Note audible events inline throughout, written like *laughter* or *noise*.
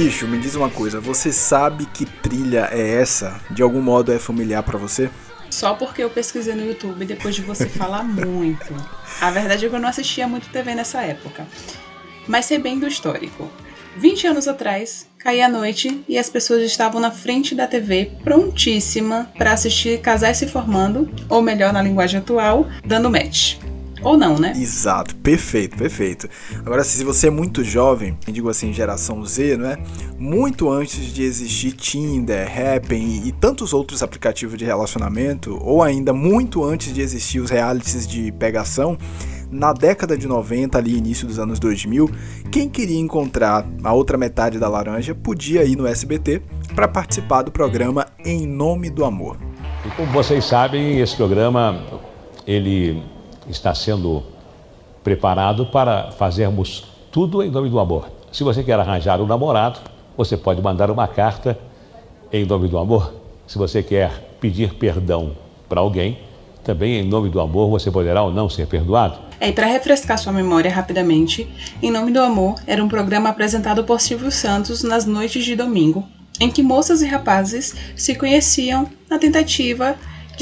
Bicho, me diz uma coisa, você sabe que trilha é essa? De algum modo é familiar para você? Só porque eu pesquisei no YouTube depois de você falar muito. A verdade é que eu não assistia muito TV nessa época. Mas sei bem do histórico. 20 anos atrás, caía a noite e as pessoas estavam na frente da TV prontíssima para assistir casais se formando, ou melhor na linguagem atual, dando match. Ou não, né? Exato, perfeito, perfeito. Agora, se você é muito jovem, digo assim, geração Z, não é? Muito antes de existir Tinder, Happn e, e tantos outros aplicativos de relacionamento, ou ainda muito antes de existir os realities de pegação, na década de 90, ali início dos anos 2000, quem queria encontrar a outra metade da laranja podia ir no SBT para participar do programa Em Nome do Amor. E como vocês sabem, esse programa ele está sendo preparado para fazermos tudo em nome do amor. Se você quer arranjar um namorado, você pode mandar uma carta em nome do amor. Se você quer pedir perdão para alguém, também em nome do amor você poderá ou não ser perdoado. É, e para refrescar sua memória rapidamente, Em Nome do Amor era um programa apresentado por Silvio Santos nas noites de domingo, em que moças e rapazes se conheciam na tentativa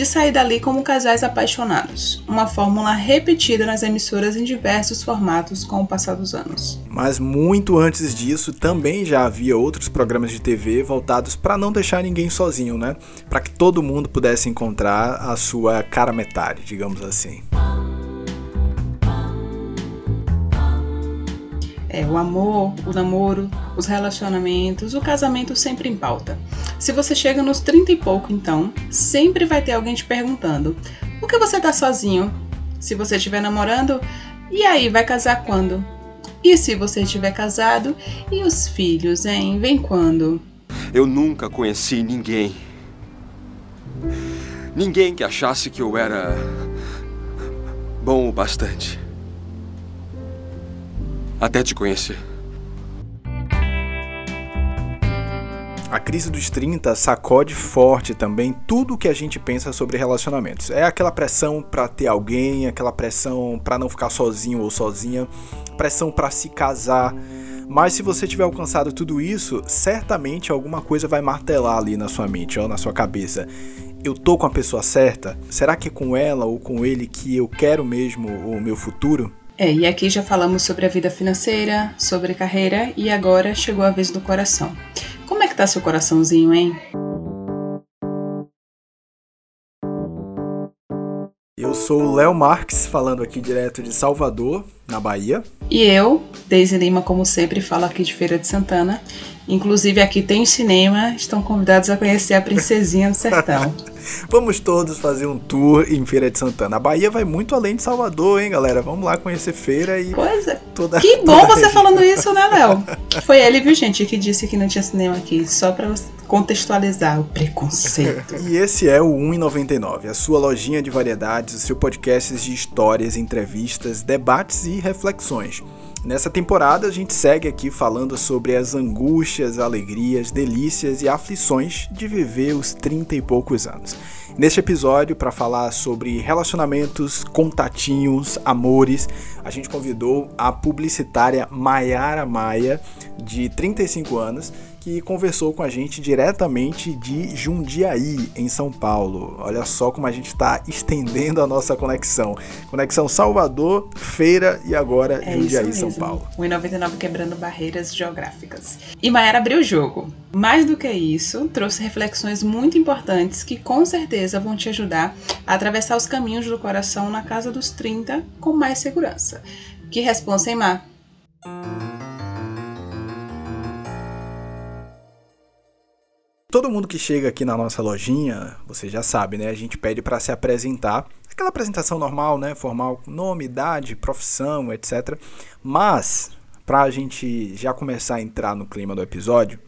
sair dali como casais apaixonados, uma fórmula repetida nas emissoras em diversos formatos com o passar dos anos. Mas muito antes disso, também já havia outros programas de TV voltados para não deixar ninguém sozinho, né? Para que todo mundo pudesse encontrar a sua cara metade, digamos assim. É, o amor, o namoro, os relacionamentos, o casamento sempre em pauta. Se você chega nos 30 e pouco, então, sempre vai ter alguém te perguntando: por que você tá sozinho? Se você estiver namorando, e aí, vai casar quando? E se você estiver casado, e os filhos, hein? Vem quando? Eu nunca conheci ninguém. Ninguém que achasse que eu era bom o bastante até te conhecer. A crise dos 30 sacode forte também tudo o que a gente pensa sobre relacionamentos. É aquela pressão para ter alguém, aquela pressão para não ficar sozinho ou sozinha, pressão para se casar. Mas se você tiver alcançado tudo isso, certamente alguma coisa vai martelar ali na sua mente, ou na sua cabeça. Eu tô com a pessoa certa? Será que é com ela ou com ele que eu quero mesmo o meu futuro? É, e aqui já falamos sobre a vida financeira, sobre carreira e agora chegou a vez do coração. Como é que tá seu coraçãozinho, hein? Eu sou o Léo Marques, falando aqui direto de Salvador, na Bahia. E eu, Deise Lima, como sempre, falo aqui de Feira de Santana. Inclusive aqui tem cinema, estão convidados a conhecer a Princesinha do Sertão. *laughs* Vamos todos fazer um tour em Feira de Santana. A Bahia vai muito além de Salvador, hein, galera? Vamos lá conhecer feira e. Pois é. Toda, que bom *laughs* você falando isso, né, Léo? *laughs* Foi ele, viu, gente, que disse que não tinha cinema aqui, só pra contextualizar o preconceito. e esse é o 1,99, a sua lojinha de variedades, o seu podcast de histórias, entrevistas, debates e reflexões. Nessa temporada a gente segue aqui falando sobre as angústias, alegrias, delícias e aflições de viver os 30 e poucos anos. Neste episódio, para falar sobre relacionamentos, contatinhos, amores, a gente convidou a publicitária Maiara Maia, de 35 anos, que conversou com a gente diretamente de Jundiaí, em São Paulo. Olha só como a gente está estendendo a nossa conexão. Conexão Salvador, Feira e agora é Jundiaí, São Paulo. O 99 quebrando barreiras geográficas. E Maera abriu o jogo. Mais do que isso, trouxe reflexões muito importantes que com certeza vão te ajudar a atravessar os caminhos do coração na casa dos 30 com mais segurança. Que responsa, hein, Mar? Todo mundo que chega aqui na nossa lojinha, você já sabe, né? A gente pede para se apresentar. Aquela apresentação normal, né? Formal, nome, idade, profissão, etc. Mas, para a gente já começar a entrar no clima do episódio,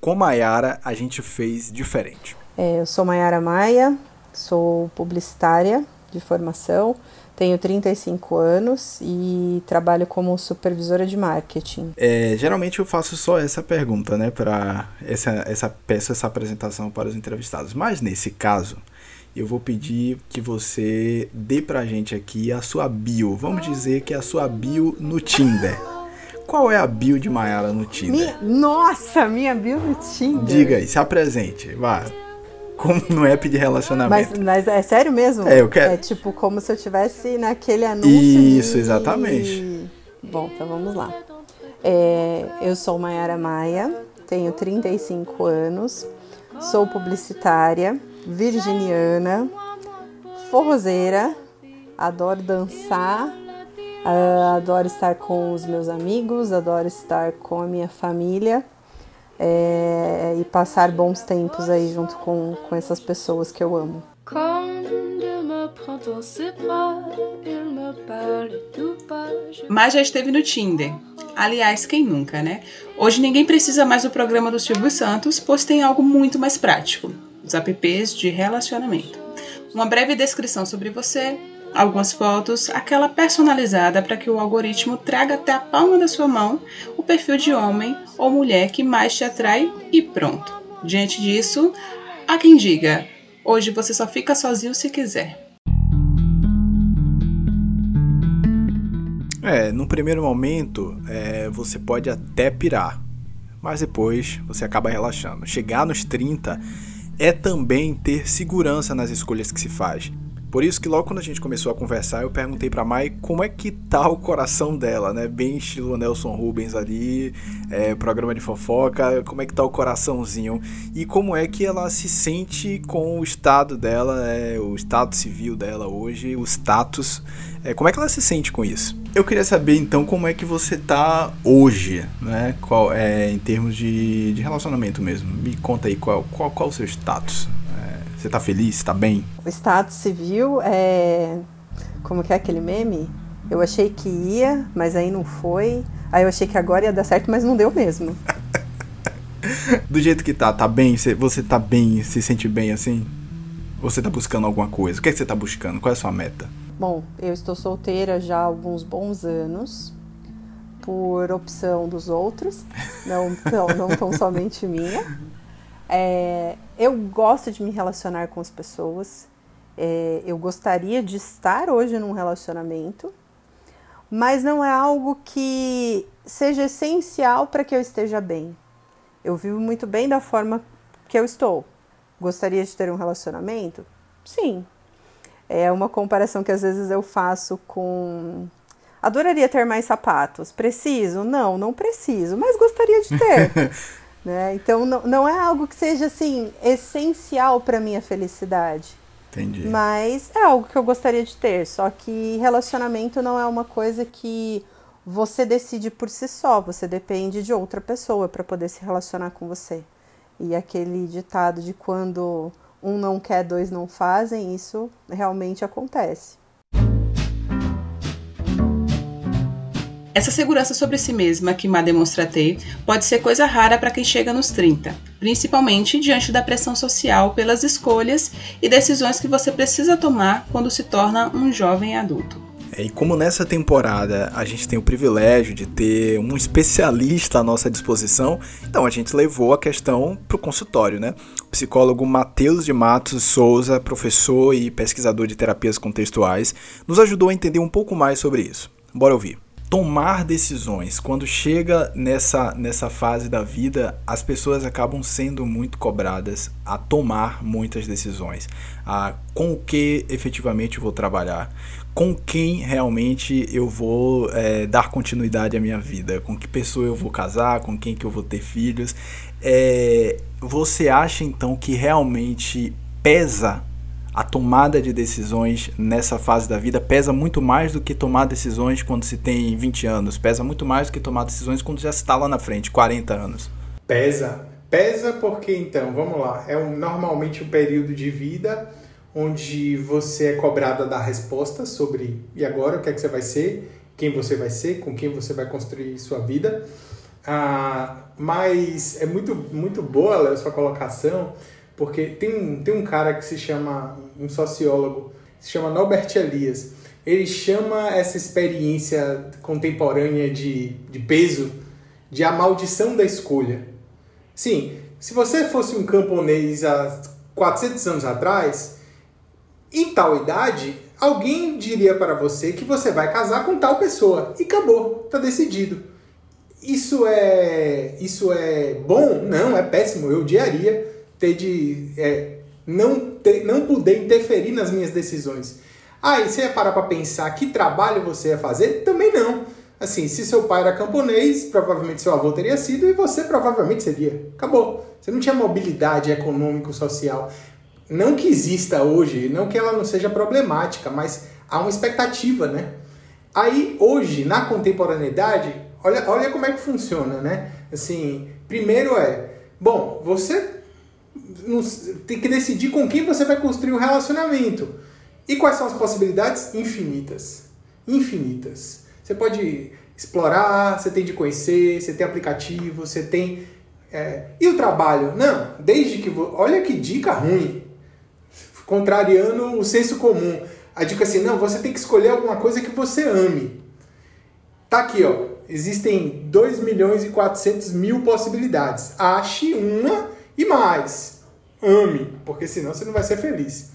com Maiara a gente fez diferente. É, eu sou Maiara Maia, sou publicitária de formação. Tenho 35 anos e trabalho como supervisora de marketing. É, geralmente eu faço só essa pergunta, né, para essa essa peça essa apresentação para os entrevistados. Mas nesse caso, eu vou pedir que você dê pra gente aqui a sua bio. Vamos dizer que é a sua bio no Tinder. Qual é a bio de Mayara no Tinder? Minha, nossa, minha bio no Tinder. Diga aí, se apresente, vá. Como no app de relacionamento. Mas, mas é sério mesmo? É, eu quero. É tipo como se eu tivesse naquele anúncio. Isso, de... exatamente. Bom, então vamos lá. É, eu sou Mayara Maia, tenho 35 anos, sou publicitária, virginiana, forrozeira, adoro dançar, uh, adoro estar com os meus amigos, adoro estar com a minha família é, e passar bons tempos aí junto com, com essas pessoas que eu amo. Mas já esteve no Tinder. Aliás, quem nunca, né? Hoje ninguém precisa mais do programa do Silvio Santos, pois tem algo muito mais prático: os apps de relacionamento. Uma breve descrição sobre você, algumas fotos, aquela personalizada para que o algoritmo traga até a palma da sua mão o perfil de homem ou mulher que mais te atrai e pronto. Diante disso, há quem diga: hoje você só fica sozinho se quiser. É, no primeiro momento é, você pode até pirar, mas depois você acaba relaxando. Chegar nos 30 é também ter segurança nas escolhas que se faz. Por isso que logo quando a gente começou a conversar, eu perguntei para Mai como é que tá o coração dela, né? Bem estilo Nelson Rubens ali, é, programa de fofoca, como é que tá o coraçãozinho e como é que ela se sente com o estado dela, é, o estado civil dela hoje, o status, é, como é que ela se sente com isso? Eu queria saber então como é que você tá hoje, né? Qual, é, em termos de, de relacionamento mesmo. Me conta aí qual, qual, qual o seu status. Você tá feliz? Tá bem? O Estado Civil é. Como que é aquele meme? Eu achei que ia, mas aí não foi. Aí eu achei que agora ia dar certo, mas não deu mesmo. *laughs* Do jeito que tá, tá bem? Você tá bem, se sente bem assim? Ou você tá buscando alguma coisa? O que é que você tá buscando? Qual é a sua meta? Bom, eu estou solteira já há alguns bons anos, por opção dos outros, não tão, não tão somente minha. *laughs* É, eu gosto de me relacionar com as pessoas. É, eu gostaria de estar hoje num relacionamento, mas não é algo que seja essencial para que eu esteja bem. Eu vivo muito bem da forma que eu estou. Gostaria de ter um relacionamento? Sim. É uma comparação que às vezes eu faço com. Adoraria ter mais sapatos. Preciso? Não, não preciso, mas gostaria de ter. *laughs* Né? Então não, não é algo que seja assim essencial para minha felicidade. Entendi. Mas é algo que eu gostaria de ter. Só que relacionamento não é uma coisa que você decide por si só. Você depende de outra pessoa para poder se relacionar com você. E aquele ditado de quando um não quer, dois não fazem, isso realmente acontece. Essa segurança sobre si mesma que Má demonstra ter pode ser coisa rara para quem chega nos 30, principalmente diante da pressão social pelas escolhas e decisões que você precisa tomar quando se torna um jovem adulto. É, e como nessa temporada a gente tem o privilégio de ter um especialista à nossa disposição, então a gente levou a questão para o consultório, né? O psicólogo Matheus de Matos Souza, professor e pesquisador de terapias contextuais, nos ajudou a entender um pouco mais sobre isso. Bora ouvir tomar decisões. Quando chega nessa, nessa fase da vida, as pessoas acabam sendo muito cobradas a tomar muitas decisões. A com o que efetivamente eu vou trabalhar, com quem realmente eu vou é, dar continuidade à minha vida, com que pessoa eu vou casar, com quem que eu vou ter filhos. É, você acha então que realmente pesa a tomada de decisões nessa fase da vida pesa muito mais do que tomar decisões quando se tem 20 anos, pesa muito mais do que tomar decisões quando já está lá na frente, 40 anos. Pesa. Pesa porque, então, vamos lá, é um, normalmente um período de vida onde você é cobrado a dar sobre e agora o que é que você vai ser, quem você vai ser, com quem você vai construir sua vida. Ah, mas é muito, muito boa, Léo, sua colocação, porque tem um, tem um cara que se chama, um sociólogo, se chama Norbert Elias. Ele chama essa experiência contemporânea de, de peso de a maldição da escolha. Sim, se você fosse um camponês há 400 anos atrás, em tal idade, alguém diria para você que você vai casar com tal pessoa. E acabou, está decidido. Isso é, isso é bom? Não, é péssimo. Eu odiaria ter de é, não, ter, não poder interferir nas minhas decisões. Ah, você ia parar para pensar que trabalho você ia fazer? Também não. Assim, se seu pai era camponês, provavelmente seu avô teria sido e você provavelmente seria. Acabou. Você não tinha mobilidade econômico-social. Não que exista hoje, não que ela não seja problemática, mas há uma expectativa, né? Aí, hoje, na contemporaneidade, olha, olha como é que funciona, né? Assim, primeiro é, bom, você tem que decidir com quem você vai construir um relacionamento. E quais são as possibilidades? Infinitas. Infinitas. Você pode explorar, você tem de conhecer, você tem aplicativo, você tem. É... E o trabalho? Não, desde que. Olha que dica ruim. Contrariando o senso comum. A dica assim, não, você tem que escolher alguma coisa que você ame. Tá aqui, ó. Existem 2 milhões e 400 mil possibilidades. Ache uma e mais. Ame, porque senão você não vai ser feliz.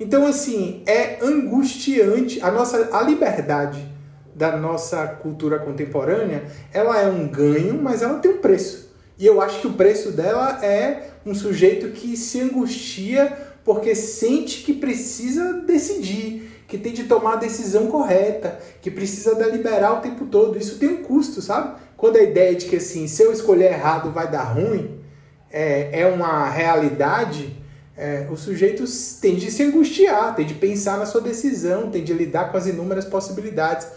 Então, assim, é angustiante a nossa a liberdade da nossa cultura contemporânea, ela é um ganho, mas ela tem um preço. E eu acho que o preço dela é um sujeito que se angustia porque sente que precisa decidir, que tem de tomar a decisão correta, que precisa deliberar o tempo todo. Isso tem um custo, sabe? Quando a ideia de que assim, se eu escolher errado vai dar ruim, é, é uma realidade, é, o sujeito tem de se angustiar, tem de pensar na sua decisão, tem de lidar com as inúmeras possibilidades.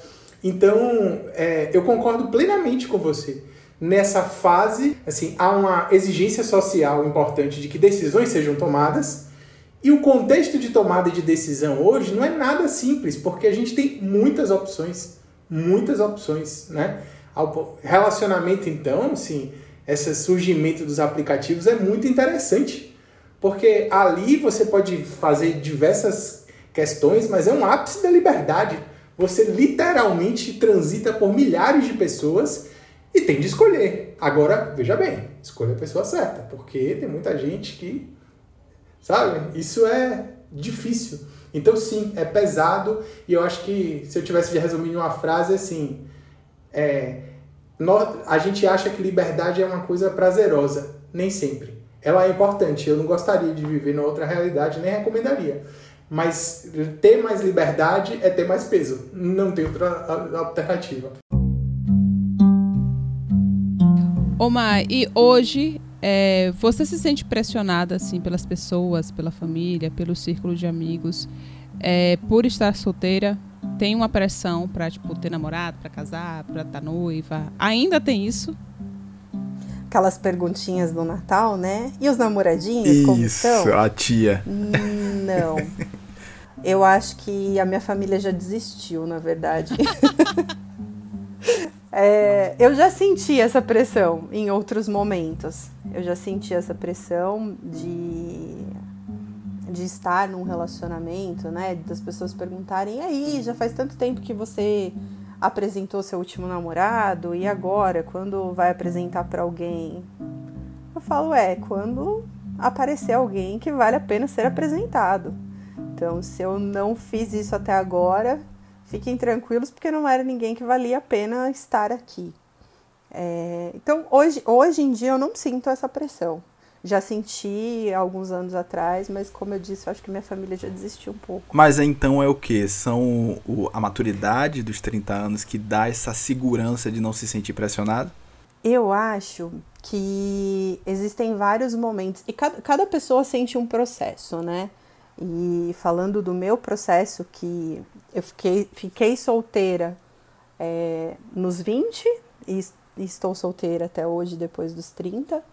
Então, é, eu concordo plenamente com você. Nessa fase, assim, há uma exigência social importante de que decisões sejam tomadas. E o contexto de tomada de decisão hoje não é nada simples, porque a gente tem muitas opções. Muitas opções, né? Relacionamento, então, assim, esse surgimento dos aplicativos é muito interessante. Porque ali você pode fazer diversas questões, mas é um ápice da liberdade você literalmente transita por milhares de pessoas e tem de escolher. Agora, veja bem, escolha a pessoa certa, porque tem muita gente que, sabe, isso é difícil. Então, sim, é pesado e eu acho que se eu tivesse de resumir em uma frase assim, é, a gente acha que liberdade é uma coisa prazerosa, nem sempre. Ela é importante, eu não gostaria de viver na outra realidade, nem recomendaria. Mas ter mais liberdade é ter mais peso. Não tem outra alternativa. Omar, e hoje é, você se sente pressionada assim pelas pessoas, pela família, pelo círculo de amigos, é, por estar solteira? Tem uma pressão para tipo ter namorado, para casar, para estar tá noiva? Ainda tem isso? Aquelas perguntinhas do Natal, né? E os namoradinhos, Isso, como estão? a tia. Não. Eu acho que a minha família já desistiu, na verdade. *laughs* é, eu já senti essa pressão em outros momentos. Eu já senti essa pressão de, de estar num relacionamento, né? Das pessoas perguntarem: e aí, já faz tanto tempo que você apresentou seu último namorado e agora, quando vai apresentar para alguém? Eu falo: é, quando aparecer alguém que vale a pena ser apresentado. Então, se eu não fiz isso até agora, fiquem tranquilos, porque não era ninguém que valia a pena estar aqui. É, então, hoje, hoje em dia, eu não sinto essa pressão. Já senti alguns anos atrás, mas como eu disse, eu acho que minha família já desistiu um pouco. Mas então é o que? São o, a maturidade dos 30 anos que dá essa segurança de não se sentir pressionado? Eu acho que existem vários momentos, e cada, cada pessoa sente um processo, né? E falando do meu processo, que eu fiquei, fiquei solteira é, nos 20 e estou solteira até hoje, depois dos 30.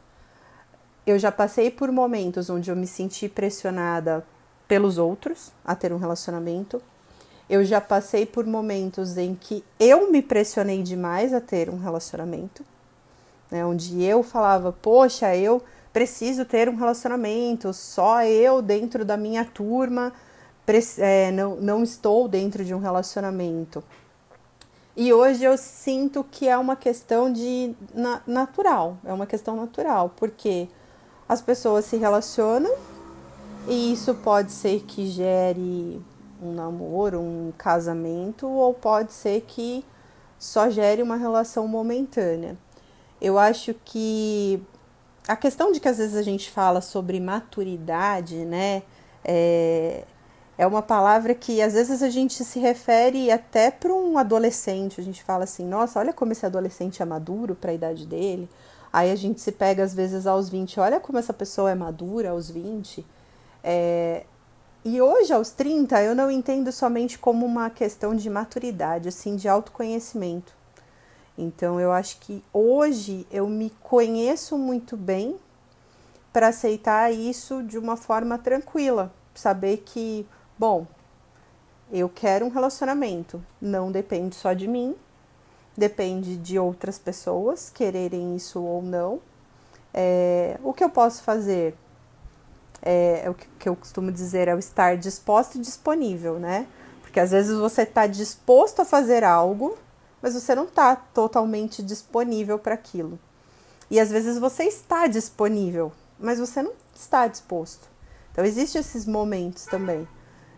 Eu já passei por momentos onde eu me senti pressionada pelos outros a ter um relacionamento. Eu já passei por momentos em que eu me pressionei demais a ter um relacionamento, né, onde eu falava, poxa, eu preciso ter um relacionamento, só eu dentro da minha turma é, não, não estou dentro de um relacionamento. E hoje eu sinto que é uma questão de na, natural, é uma questão natural, porque as pessoas se relacionam e isso pode ser que gere um namoro, um casamento, ou pode ser que só gere uma relação momentânea. Eu acho que a questão de que às vezes a gente fala sobre maturidade, né? É, é uma palavra que às vezes a gente se refere até para um adolescente. A gente fala assim, nossa, olha como esse adolescente é maduro para a idade dele. Aí a gente se pega às vezes aos 20, olha como essa pessoa é madura aos 20. É, e hoje, aos 30, eu não entendo somente como uma questão de maturidade, assim, de autoconhecimento. Então, eu acho que hoje eu me conheço muito bem para aceitar isso de uma forma tranquila. Saber que, bom, eu quero um relacionamento, não depende só de mim, depende de outras pessoas quererem isso ou não. É, o que eu posso fazer? É, é o que eu costumo dizer, é o estar disposto e disponível, né? Porque às vezes você está disposto a fazer algo, mas você não está totalmente disponível para aquilo. E às vezes você está disponível, mas você não está disposto. Então existem esses momentos também.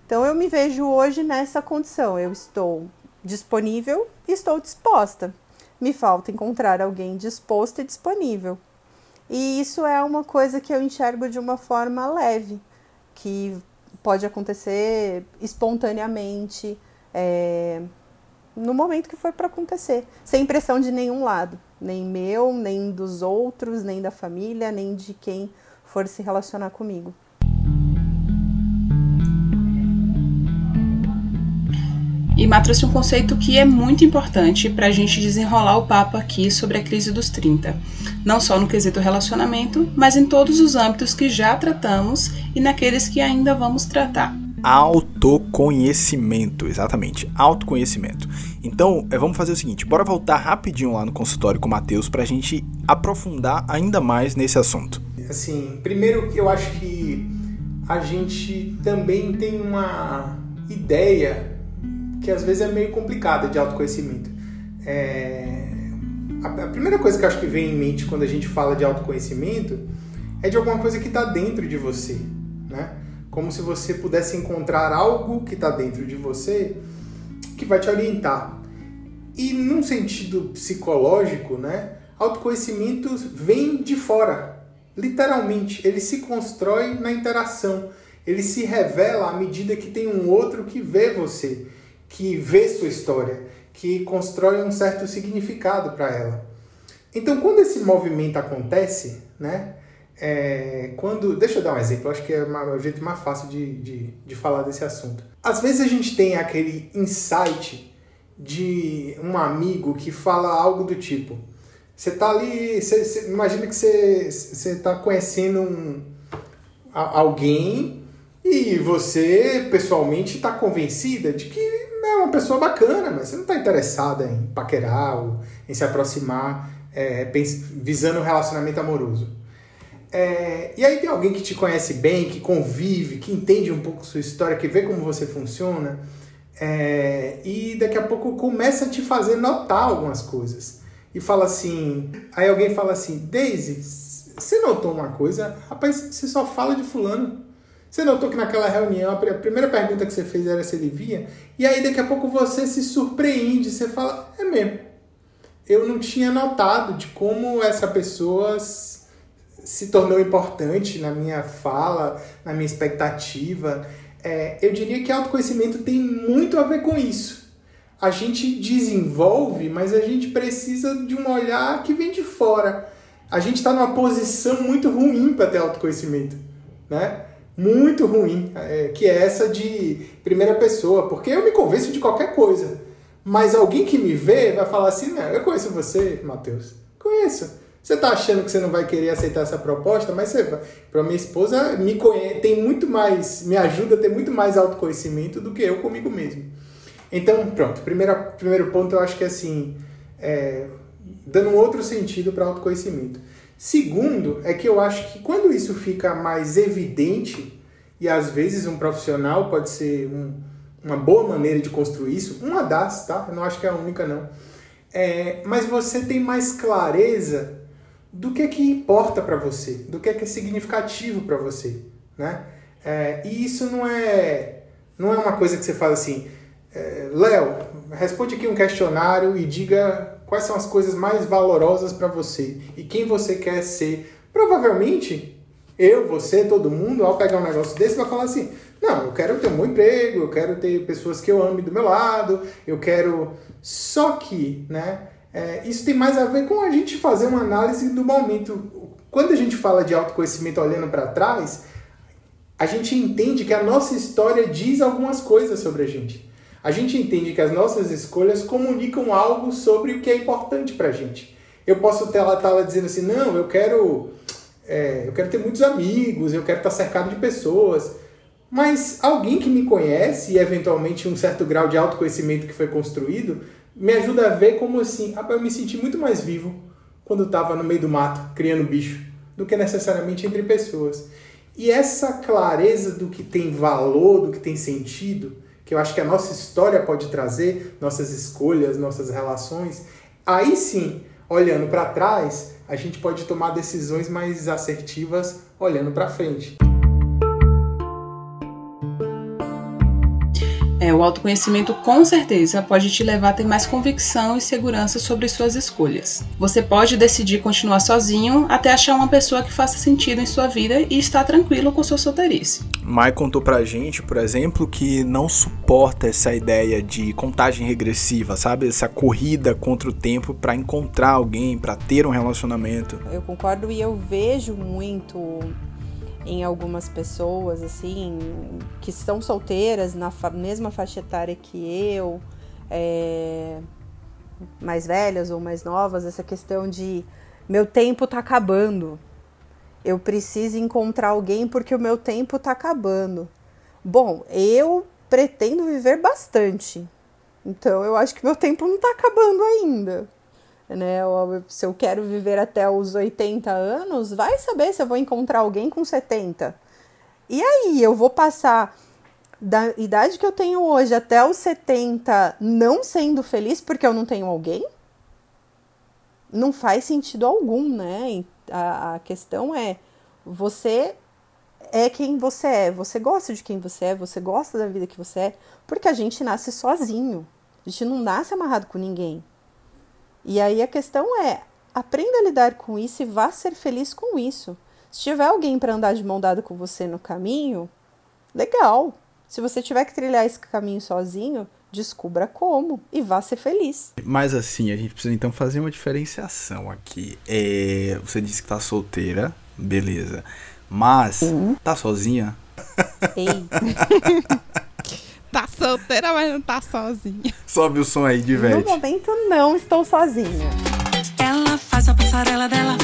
Então eu me vejo hoje nessa condição. Eu estou disponível e estou disposta. Me falta encontrar alguém disposto e disponível. E isso é uma coisa que eu enxergo de uma forma leve, que pode acontecer espontaneamente, é, no momento que for para acontecer, sem pressão de nenhum lado, nem meu, nem dos outros, nem da família, nem de quem for se relacionar comigo. E Má trouxe um conceito que é muito importante para a gente desenrolar o papo aqui sobre a crise dos 30, não só no quesito relacionamento, mas em todos os âmbitos que já tratamos e naqueles que ainda vamos tratar. Autoconhecimento, exatamente, autoconhecimento. Então, é, vamos fazer o seguinte, bora voltar rapidinho lá no consultório com o Matheus para a gente aprofundar ainda mais nesse assunto. Assim, primeiro eu acho que a gente também tem uma ideia que às vezes é meio complicada de autoconhecimento. É... A primeira coisa que eu acho que vem em mente quando a gente fala de autoconhecimento é de alguma coisa que está dentro de você, né? Como se você pudesse encontrar algo que está dentro de você que vai te orientar. E num sentido psicológico, né? Autoconhecimento vem de fora, literalmente. Ele se constrói na interação. Ele se revela à medida que tem um outro que vê você que vê sua história, que constrói um certo significado para ela. Então, quando esse movimento acontece, né? É, quando, deixa eu dar um exemplo, acho que é o jeito mais fácil de, de, de falar desse assunto. Às vezes a gente tem aquele insight de um amigo que fala algo do tipo: você tá ali, imagina que você, você tá conhecendo um, alguém e você pessoalmente está convencida de que é uma pessoa bacana, mas você não está interessada em paquerar ou em se aproximar é, visando um relacionamento amoroso. É, e aí tem alguém que te conhece bem, que convive, que entende um pouco sua história, que vê como você funciona, é, e daqui a pouco começa a te fazer notar algumas coisas. E fala assim, aí alguém fala assim, Daisy, você notou uma coisa? Rapaz, você só fala de fulano. Você notou que naquela reunião a primeira pergunta que você fez era se ele via? E aí daqui a pouco você se surpreende, você fala, é mesmo. Eu não tinha notado de como essa pessoa se tornou importante na minha fala, na minha expectativa. É, eu diria que autoconhecimento tem muito a ver com isso. A gente desenvolve, mas a gente precisa de um olhar que vem de fora. A gente está numa posição muito ruim para ter autoconhecimento, né? Muito ruim, é, que é essa de primeira pessoa, porque eu me convenço de qualquer coisa. Mas alguém que me vê vai falar assim: não, eu conheço você, Matheus. Conheço. Você está achando que você não vai querer aceitar essa proposta, mas você. Para minha esposa, me conhece, tem muito mais, me ajuda a ter muito mais autoconhecimento do que eu comigo mesmo. Então, pronto. Primeiro, primeiro ponto, eu acho que é assim, é, dando um outro sentido para autoconhecimento. Segundo, é que eu acho que quando isso fica mais evidente, e às vezes um profissional pode ser um, uma boa maneira de construir isso, uma das, tá? Eu não acho que é a única, não. É, mas você tem mais clareza do que é que importa para você, do que é que é significativo para você, né? É, e isso não é, não é uma coisa que você fala assim, é, Léo, responde aqui um questionário e diga quais são as coisas mais valorosas para você e quem você quer ser. Provavelmente, eu, você, todo mundo, ao pegar um negócio desse, vai falar assim: não, eu quero ter um bom emprego, eu quero ter pessoas que eu ame do meu lado, eu quero. Só que, né? É, isso tem mais a ver com a gente fazer uma análise do momento. Quando a gente fala de autoconhecimento olhando para trás, a gente entende que a nossa história diz algumas coisas sobre a gente. A gente entende que as nossas escolhas comunicam algo sobre o que é importante pra gente. Eu posso estar lá, estar lá dizendo assim, não, eu quero, é, eu quero ter muitos amigos, eu quero estar cercado de pessoas. Mas alguém que me conhece e eventualmente um certo grau de autoconhecimento que foi construído me ajuda a ver como assim, ah, eu me senti muito mais vivo quando estava no meio do mato, criando bicho, do que necessariamente entre pessoas. E essa clareza do que tem valor, do que tem sentido, que eu acho que a nossa história pode trazer, nossas escolhas, nossas relações, aí sim, olhando para trás, a gente pode tomar decisões mais assertivas olhando para frente. É, o autoconhecimento com certeza pode te levar a ter mais convicção e segurança sobre suas escolhas. Você pode decidir continuar sozinho até achar uma pessoa que faça sentido em sua vida e estar tranquilo com sua solteirice. Mai contou pra gente, por exemplo, que não suporta essa ideia de contagem regressiva, sabe? Essa corrida contra o tempo para encontrar alguém, para ter um relacionamento. Eu concordo e eu vejo muito em algumas pessoas, assim, que estão solteiras na fa mesma faixa etária que eu, é, mais velhas ou mais novas, essa questão de meu tempo tá acabando. Eu preciso encontrar alguém porque o meu tempo tá acabando. Bom, eu pretendo viver bastante. Então eu acho que meu tempo não tá acabando ainda né? Se eu quero viver até os 80 anos, vai saber se eu vou encontrar alguém com 70. E aí, eu vou passar da idade que eu tenho hoje até os 70 não sendo feliz porque eu não tenho alguém? Não faz sentido algum, né? A, a questão é: você é quem você é, você gosta de quem você é, você gosta da vida que você é, porque a gente nasce sozinho. A gente não nasce amarrado com ninguém. E aí a questão é: aprenda a lidar com isso e vá ser feliz com isso. Se tiver alguém para andar de mão dada com você no caminho, legal. Se você tiver que trilhar esse caminho sozinho, descubra como e vá ser feliz. Mas assim, a gente precisa então fazer uma diferenciação aqui. É, você disse que tá solteira, beleza. Mas uhum. tá sozinha? Ei. *laughs* Tá solteira, mas não tá sozinha. Sobe o som aí, diverte. No momento, não estou sozinha. Ela faz a passarela dela.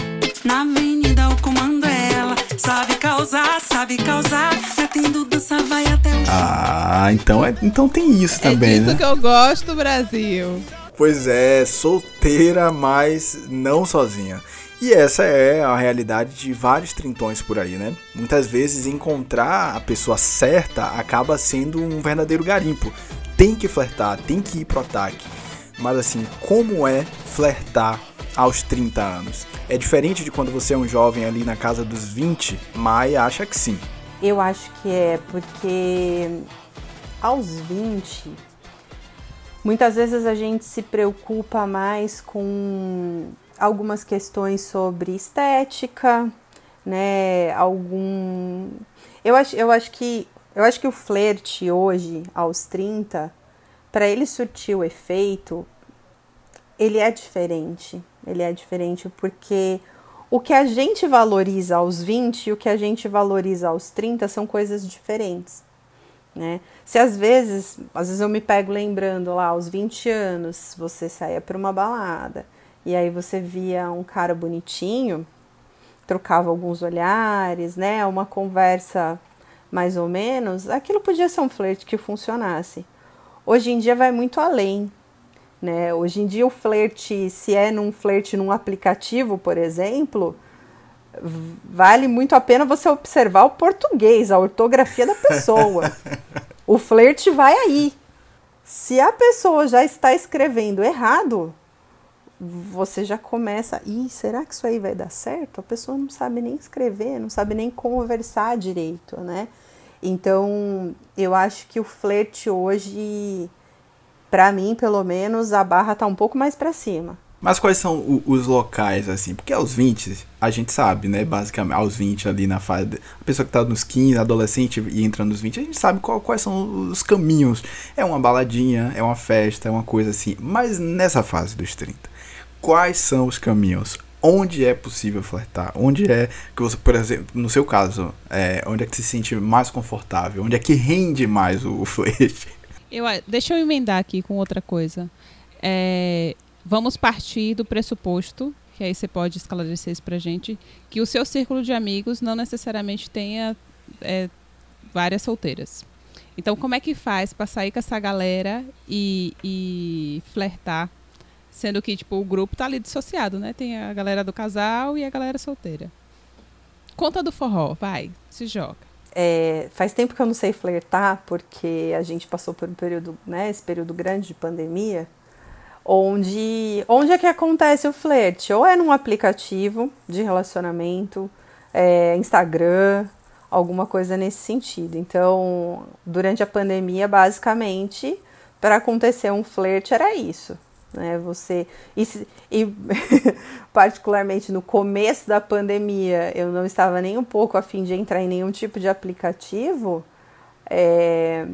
Na avenida, o comando é ela. Sabe causar, sabe causar. Metendo dança, vai até o Ah, então, é, então tem isso também, é disso né? que eu gosto, Brasil. Pois é, solteira, mas não sozinha. E essa é a realidade de vários trintões por aí, né? Muitas vezes encontrar a pessoa certa acaba sendo um verdadeiro garimpo. Tem que flertar, tem que ir pro ataque. Mas assim, como é flertar aos 30 anos? É diferente de quando você é um jovem ali na casa dos 20? Mai acha que sim. Eu acho que é porque aos 20 muitas vezes a gente se preocupa mais com algumas questões sobre estética, né? Algum. Eu acho, eu acho que. Eu acho que o flerte hoje, aos 30, para ele surtir o efeito, ele é diferente. Ele é diferente porque o que a gente valoriza aos 20 e o que a gente valoriza aos 30 são coisas diferentes. Né? Se às vezes, às vezes eu me pego lembrando lá, aos 20 anos, você saia para uma balada e aí você via um cara bonitinho, trocava alguns olhares, né? Uma conversa mais ou menos, aquilo podia ser um flerte que funcionasse. Hoje em dia vai muito além, né? Hoje em dia o flerte, se é num flerte num aplicativo, por exemplo, vale muito a pena você observar o português, a ortografia da pessoa. *laughs* o flerte vai aí. Se a pessoa já está escrevendo errado, você já começa, e será que isso aí vai dar certo? A pessoa não sabe nem escrever, não sabe nem conversar direito, né? Então, eu acho que o flerte hoje, para mim, pelo menos, a barra tá um pouco mais para cima. Mas quais são o- os locais, assim? Porque aos 20, a gente sabe, né? Basicamente, aos 20 ali na fase. A pessoa que tá nos 15, adolescente e entrando nos 20, a gente sabe qual- quais são os caminhos. É uma baladinha, é uma festa, é uma coisa assim. Mas nessa fase dos 30, quais são os caminhos? Onde é possível flertar? Onde é que você, por exemplo, no seu caso, é, onde é que se sente mais confortável? Onde é que rende mais o, o flerte? Eu, a- deixa eu emendar aqui com outra coisa. É, vamos partir do pressuposto, que aí você pode esclarecer isso pra gente, que o seu círculo de amigos não necessariamente tenha é, várias solteiras. Então, como é que faz pra sair com essa galera e, e flertar? Sendo que, tipo, o grupo tá ali dissociado, né? Tem a galera do casal e a galera solteira. Conta do forró, vai, se joga. É, faz tempo que eu não sei flertar, porque a gente passou por um período, né, esse período grande de pandemia, onde, onde é que acontece o flerte? Ou é num aplicativo de relacionamento, é, Instagram, alguma coisa nesse sentido. Então, durante a pandemia, basicamente, para acontecer um flerte era isso. Né? Você e, e *laughs* particularmente no começo da pandemia, eu não estava nem um pouco a fim de entrar em nenhum tipo de aplicativo. é,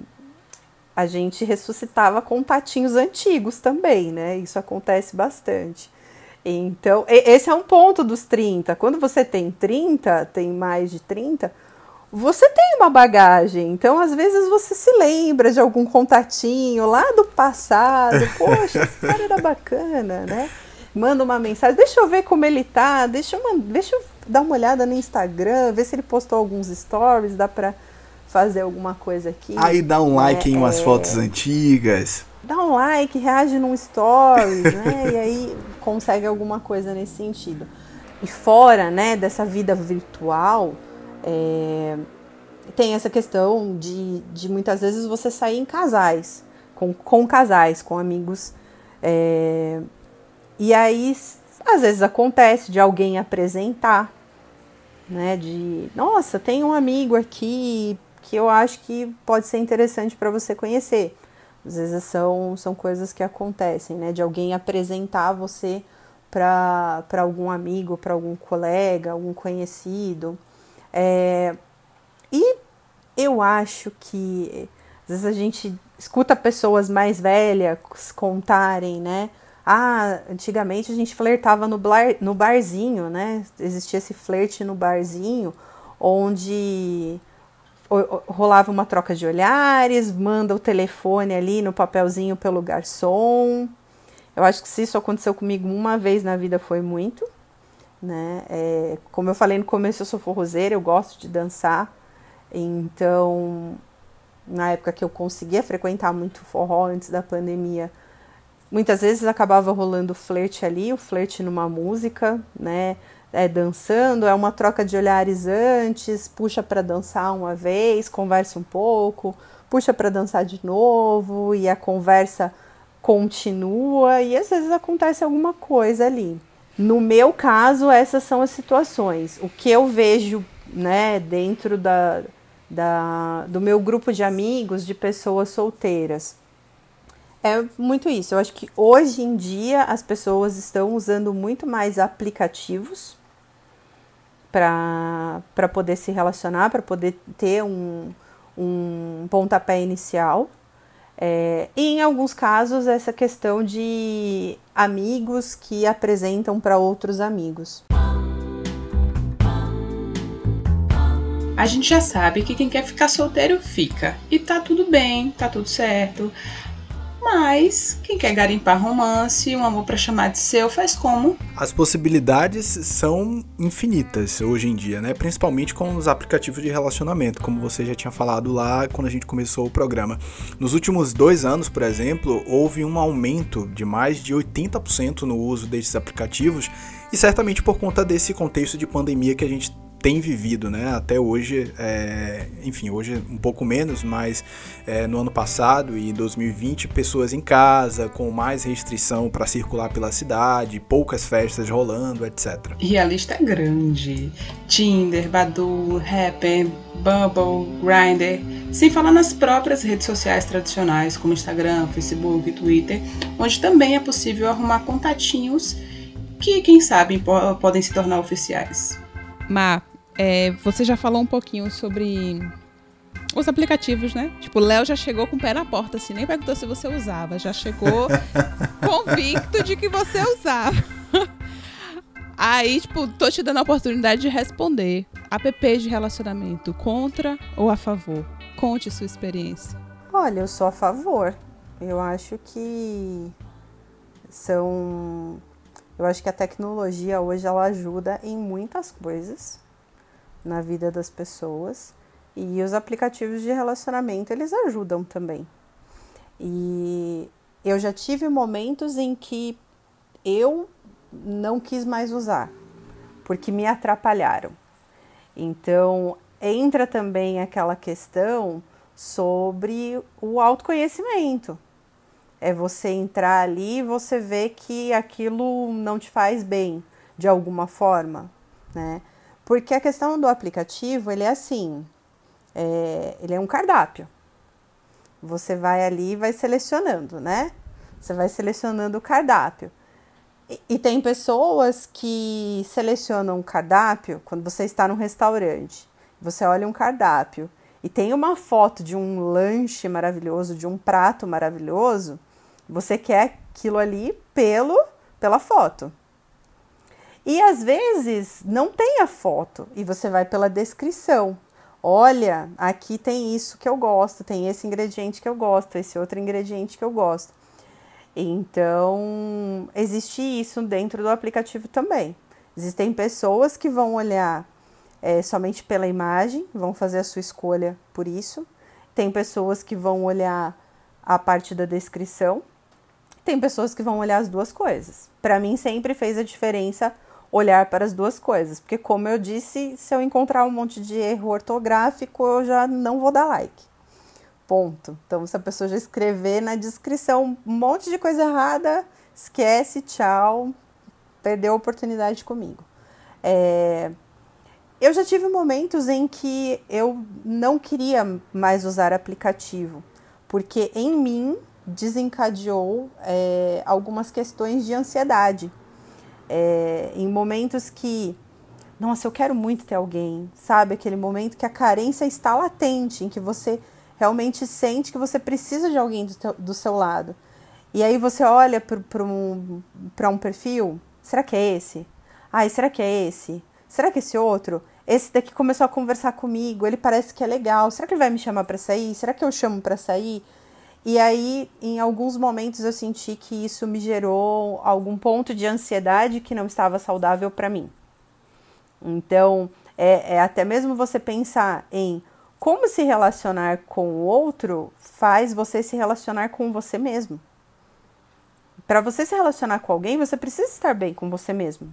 a gente ressuscitava contatinhos antigos também, né? Isso acontece bastante. Então, esse é um ponto dos 30. Quando você tem 30, tem mais de 30, você tem uma bagagem. Então, às vezes, você se lembra de algum contatinho lá do passado. *laughs* Poxa, esse cara era bacana, né? Manda uma mensagem, deixa eu ver como ele tá, deixa eu, deixa eu dar uma olhada no Instagram, ver se ele postou alguns stories, dá pra fazer alguma coisa aqui. Aí dá um like né? em umas É, fotos antigas. dá um like, reage num stories, né? E aí consegue alguma coisa nesse sentido. E fora, né, dessa vida virtual, é, tem essa questão de, de muitas vezes você sair em casais, com, com casais, com amigos. é, e aí, às vezes acontece de alguém apresentar, né? De, nossa, tem um amigo aqui que eu acho que pode ser interessante para você conhecer. Às vezes são, são coisas que acontecem, né? De alguém apresentar você para algum amigo, para algum colega, algum conhecido. É, e eu acho que às vezes a gente escuta pessoas mais velhas contarem, né? Ah, antigamente a gente flertava no, bar, no barzinho, né? Existia esse flerte no barzinho, onde rolava uma troca de olhares, manda o telefone ali no papelzinho pelo garçom. Eu acho que se isso aconteceu comigo uma vez na vida foi muito, né? É, como eu falei no começo, eu sou forrozeira, eu gosto de dançar, então na época que eu conseguia frequentar muito forró antes da pandemia, muitas vezes acabava rolando flerte ali, o flerte numa música, né? É, dançando, é uma troca de olhares antes, puxa para dançar uma vez, conversa um pouco, puxa para dançar de novo e a conversa continua e às vezes acontece alguma coisa ali. No meu caso, essas são as situações. O que eu vejo, né, dentro da, da, do meu grupo de amigos, de pessoas solteiras, é muito isso. Eu acho que hoje em dia as pessoas estão usando muito mais aplicativos para poder se relacionar, para poder ter um, um pontapé inicial. É, e em alguns casos, essa questão de amigos que apresentam para outros amigos. A gente já sabe que quem quer ficar solteiro fica. E tá tudo bem, tá tudo certo. Mas quem quer garimpar romance, um amor pra chamar de seu, faz como? As possibilidades são infinitas hoje em dia, né? Principalmente com os aplicativos de relacionamento, como você já tinha falado lá quando a gente começou o programa. Nos últimos dois anos, por exemplo, houve um aumento de mais de 80% no uso desses aplicativos, e certamente por conta desse contexto de pandemia que a gente tem vivido, né? Até hoje, é, enfim, hoje um pouco menos, mas é, no ano passado e 2020, pessoas em casa, com mais restrição para circular pela cidade, poucas festas rolando, etc. E a lista é grande: Tinder, Badu, Happn, Bumble, Grindr, sem falar nas próprias redes sociais tradicionais como Instagram, Facebook, Twitter, onde também é possível arrumar contatinhos que, quem sabe, podem se tornar oficiais. Má, é, você já falou um pouquinho sobre os aplicativos, né? Tipo, o Léo já chegou com o pé na porta, assim, nem perguntou se você usava, já chegou *laughs* convicto de que você usava. Aí, tipo, tô te dando a oportunidade de responder. App de relacionamento, contra ou a favor? Conte sua experiência. Olha, eu sou a favor. Eu acho que são eu acho que a tecnologia hoje ela ajuda em muitas coisas na vida das pessoas e os aplicativos de relacionamento eles ajudam também. E eu já tive momentos em que eu não quis mais usar porque me atrapalharam. Então entra também aquela questão sobre o autoconhecimento é você entrar ali e você ver que aquilo não te faz bem de alguma forma, né? Porque a questão do aplicativo, ele é assim, é, ele é um cardápio. Você vai ali e vai selecionando, né? Você vai selecionando o cardápio. E, e tem pessoas que selecionam o cardápio quando você está num restaurante. Você olha um cardápio e tem uma foto de um lanche maravilhoso, de um prato maravilhoso, você quer aquilo ali pelo pela foto. E às vezes não tem a foto e você vai pela descrição. Olha, aqui tem isso que eu gosto, tem esse ingrediente que eu gosto, esse outro ingrediente que eu gosto. Então, existe isso dentro do aplicativo também. Existem pessoas que vão olhar é, somente pela imagem, vão fazer a sua escolha por isso. Tem pessoas que vão olhar a parte da descrição tem pessoas que vão olhar as duas coisas. Para mim sempre fez a diferença olhar para as duas coisas, porque como eu disse, se eu encontrar um monte de erro ortográfico, eu já não vou dar like. Ponto. Então, se a pessoa já escrever na descrição um monte de coisa errada, esquece, tchau, perdeu a oportunidade comigo. É... Eu já tive momentos em que eu não queria mais usar aplicativo, porque em mim desencadeou é, algumas questões de ansiedade. É, em momentos que, nossa, eu quero muito ter alguém, sabe? Aquele momento que a carência está latente, em que você realmente sente que você precisa de alguém do, teu, do seu lado. E aí você olha para um, um perfil, será que é esse? Ai, será que é esse? Será que é esse outro? Esse daqui começou a conversar comigo, ele parece que é legal. Será que ele vai me chamar para sair? Será que eu chamo para sair? E aí, em alguns momentos, eu senti que isso me gerou algum ponto de ansiedade que não estava saudável para mim. Então, é, é, até mesmo você pensar em como se relacionar com o outro faz você se relacionar com você mesmo. Para você se relacionar com alguém, você precisa estar bem com você mesmo.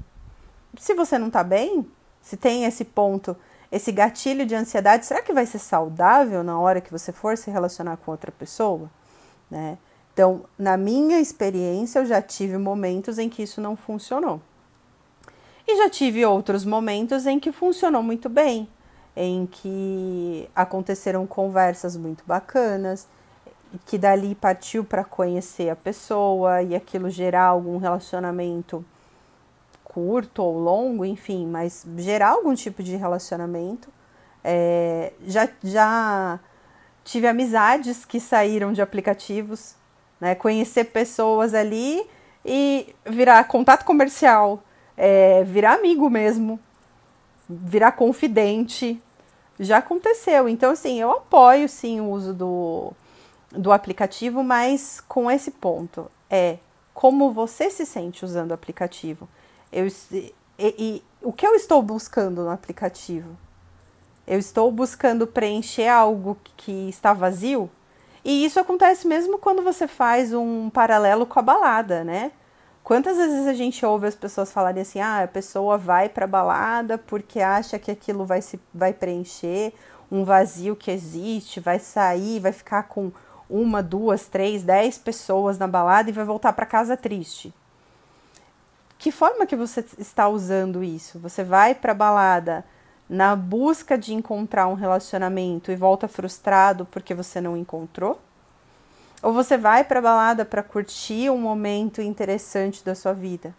Se você não está bem, se tem esse ponto, esse gatilho de ansiedade, será que vai ser saudável na hora que você for se relacionar com outra pessoa? Né? Então, na minha experiência, eu já tive momentos em que isso não funcionou. E já tive outros momentos em que funcionou muito bem, em que aconteceram conversas muito bacanas, que dali partiu para conhecer a pessoa e aquilo gerar algum relacionamento curto ou longo, enfim, mas gerar algum tipo de relacionamento. É, já, já tive amizades que saíram de aplicativos, né? Conhecer pessoas ali e virar contato comercial, é, virar amigo mesmo, virar confidente. Já aconteceu. Então, assim, eu apoio sim o uso do, do aplicativo, mas com esse ponto. É como você se sente usando o aplicativo. Eu, e, e o que eu estou buscando no aplicativo? Eu estou buscando preencher algo que está vazio. E isso acontece mesmo quando você faz um paralelo com a balada, né? Quantas vezes a gente ouve as pessoas falarem assim: ah, a pessoa vai pra balada porque acha que aquilo vai, se, vai preencher um vazio que existe, vai sair, vai ficar com uma, duas, três, dez pessoas na balada e vai voltar para casa triste. Que forma que você está usando isso? Você vai para balada na busca de encontrar um relacionamento e volta frustrado porque você não encontrou? Ou você vai para balada para curtir um momento interessante da sua vida?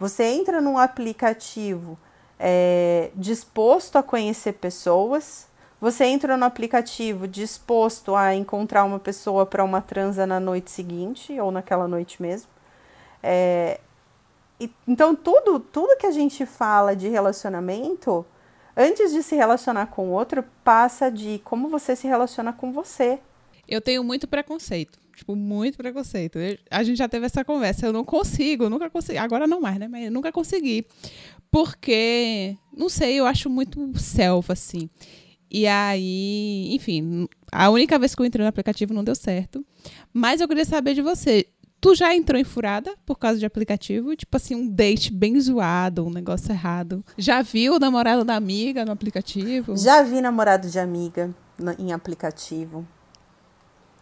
Você entra num aplicativo é, disposto a conhecer pessoas, você entra no aplicativo disposto a encontrar uma pessoa para uma transa na noite seguinte ou naquela noite mesmo. É, e, então tudo, tudo que a gente fala de relacionamento, antes de se relacionar com o outro, passa de como você se relaciona com você. Eu tenho muito preconceito. Tipo, muito preconceito. Eu, a gente já teve essa conversa. Eu não consigo, nunca consegui. Agora não mais, né? Mas eu nunca consegui. Porque, não sei, eu acho muito selva, assim. E aí, enfim, a única vez que eu entrei no aplicativo não deu certo. Mas eu queria saber de você. Tu já entrou em furada por causa de aplicativo? Tipo assim, um date bem zoado, um negócio errado. Já viu o namorado da amiga no aplicativo? Já vi namorado de amiga no, em aplicativo.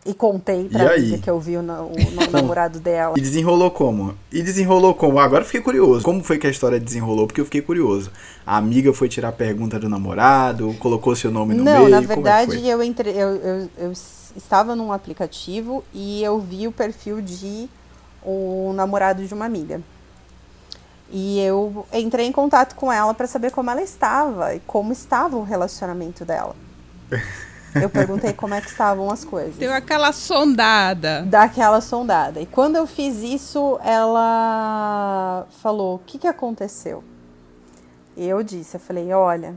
E contei pra amiga que eu vi o, o, *laughs* o namorado dela. E desenrolou como? E desenrolou como? Agora eu fiquei curioso. Como foi que a história desenrolou? Porque eu fiquei curioso. A amiga foi tirar a pergunta do namorado, colocou seu nome no Não, meio? Não, na é verdade é eu entrei. Eu, eu, eu estava num aplicativo e eu vi o perfil de o namorado de uma amiga. E eu entrei em contato com ela para saber como ela estava e como estava o relacionamento dela. Eu perguntei como é que estavam as coisas. Deu aquela sondada. Daquela sondada. E quando eu fiz isso, ela falou: O que, que aconteceu? E eu disse: Eu falei, olha,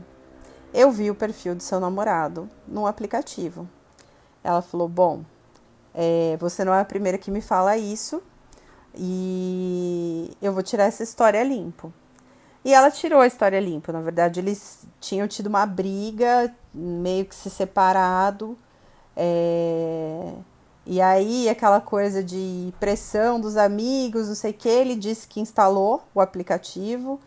eu vi o perfil do seu namorado no aplicativo. Ela falou: Bom, é, você não é a primeira que me fala isso e eu vou tirar essa história limpo. E ela tirou a história limpa. Na verdade, eles tinham tido uma briga, meio que se separado. É... E aí, aquela coisa de pressão dos amigos, não sei o que, ele disse que instalou o aplicativo,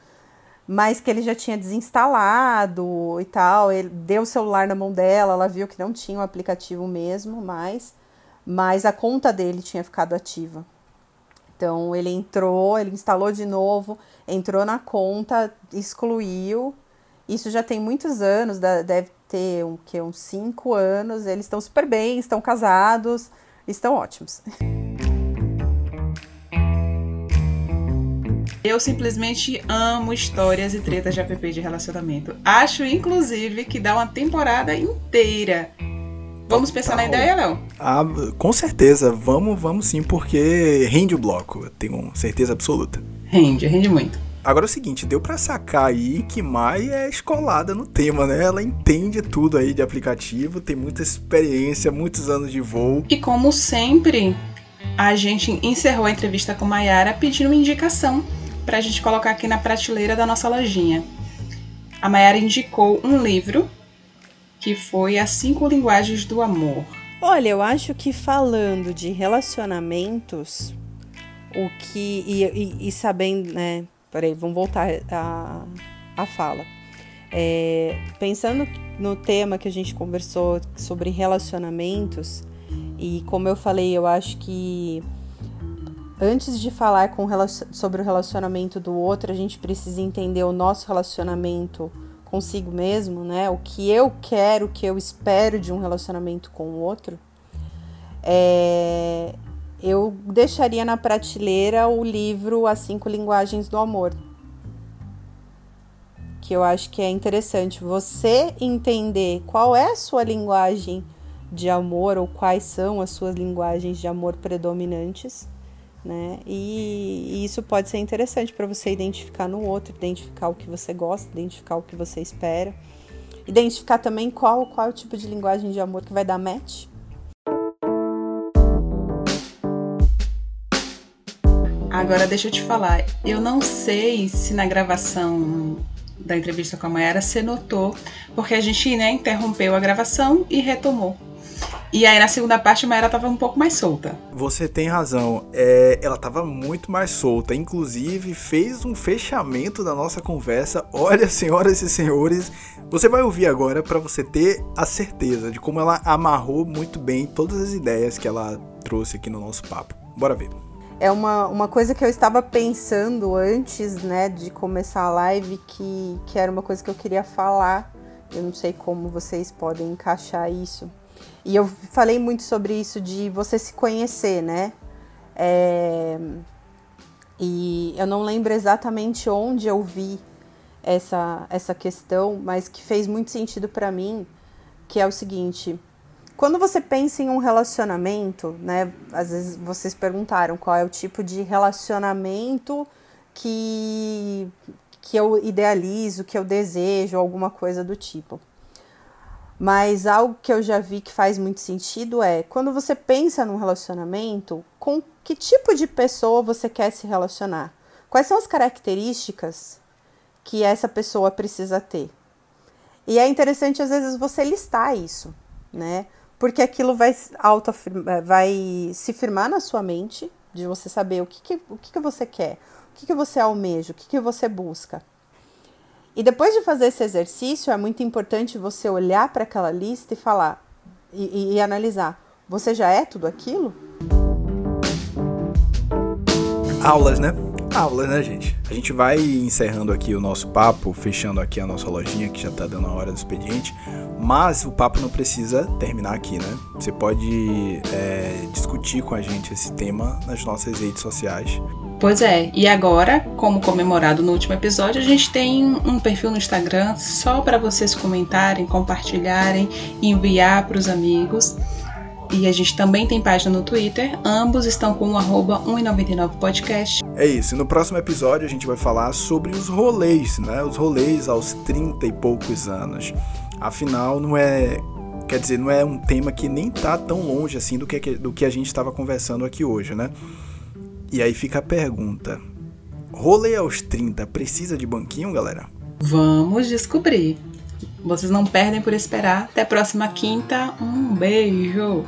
mas que ele já tinha desinstalado e tal. Ele deu o celular na mão dela, ela viu que não tinha o aplicativo mesmo, mas, mas a conta dele tinha ficado ativa. Então ele entrou, ele instalou de novo, entrou na conta, excluiu. Isso já tem muitos anos, deve ter um, que, uns cinco anos. Eles estão super bem, estão casados, estão ótimos. *laughs* Eu simplesmente amo histórias e tretas de app de relacionamento. Acho, inclusive, que dá uma temporada inteira Vamos pensar na ideia, Léo? Ah, com certeza, vamos, vamos sim, porque rende o bloco, eu tenho certeza absoluta. Rende, rende muito. Agora é o seguinte, deu para sacar aí que Mai é escolada no tema, né? Ela entende tudo aí de aplicativo, tem muita experiência, muitos anos de voo. E como sempre, a gente encerrou a entrevista com Maiara pedindo uma indicação para a gente colocar aqui na prateleira da nossa lojinha. A Maiara indicou um livro que foi As Cinco Linguagens do Amor. Olha, eu acho que falando de relacionamentos, o que. E, e, e sabendo, né? Peraí, vamos voltar a, a fala. É, pensando no tema que a gente conversou sobre relacionamentos, e como eu falei, eu acho que antes de falar com, sobre o relacionamento do outro, a gente precisa entender o nosso relacionamento consigo mesmo, né? O que eu quero, o que eu espero de um relacionamento com o outro, é, eu deixaria na prateleira o livro As Cinco Linguagens do Amor. Que eu acho que é interessante você entender qual é a sua linguagem de amor ou quais são as suas linguagens de amor predominantes né? E, e isso pode ser interessante para você identificar no outro, identificar o que você gosta, identificar o que você espera, identificar também qual, qual é o tipo de linguagem de amor que vai dar match. Agora deixa eu te falar, eu não sei se na gravação da entrevista com a Mayara você notou, porque a gente né, interrompeu a gravação e retomou. E aí na segunda parte a Mayra tava um pouco mais solta. Você tem razão. É, ela tava muito mais solta. Inclusive, fez um fechamento da nossa conversa. Olha, senhoras e senhores, você vai ouvir agora para você ter a certeza de como ela amarrou muito bem todas as ideias que ela trouxe aqui no nosso papo. Bora ver. É uma, uma coisa que eu estava pensando antes, né, de começar a live, que, que era uma coisa que eu queria falar. Eu não sei como vocês podem encaixar isso e eu falei muito sobre isso de você se conhecer, né? É... E eu não lembro exatamente onde eu vi essa, essa questão, mas que fez muito sentido para mim, que é o seguinte: quando você pensa em um relacionamento, né? Às vezes vocês perguntaram qual é o tipo de relacionamento que, que eu idealizo, que eu desejo, alguma coisa do tipo. Mas algo que eu já vi que faz muito sentido é quando você pensa num relacionamento, com que tipo de pessoa você quer se relacionar? Quais são as características que essa pessoa precisa ter? E é interessante às vezes você listar isso, né? Porque aquilo vai, auto vai se firmar na sua mente, de você saber o que, que, o que, que você quer, o que, que você almeja, o que, que você busca. E depois de fazer esse exercício, é muito importante você olhar para aquela lista e falar e, e, analisar: você já é tudo aquilo? Aulas, né? Aulas, né, gente? A gente vai encerrando aqui o nosso papo, fechando aqui a nossa lojinha, que já tá dando a hora do expediente. Mas o papo não precisa terminar aqui, né? Você pode é, discutir com a gente esse tema nas nossas redes sociais. Pois é, e agora, como comemorado no último episódio, a gente tem um perfil no Instagram só para vocês comentarem, compartilharem, enviar para os amigos. E a gente também tem página no Twitter, ambos estão com o arroba 1,99podcast. É isso, no próximo episódio a gente vai falar sobre os rolês, né? Os rolês aos 30 e poucos anos. Afinal, não é. Quer dizer, não é um tema que nem tá tão longe assim do que, do que a gente estava conversando aqui hoje, né? E aí fica a pergunta: rolê aos 30 precisa de banquinho, galera? Vamos descobrir. Vocês não perdem por esperar. Até a próxima quinta. Um beijo!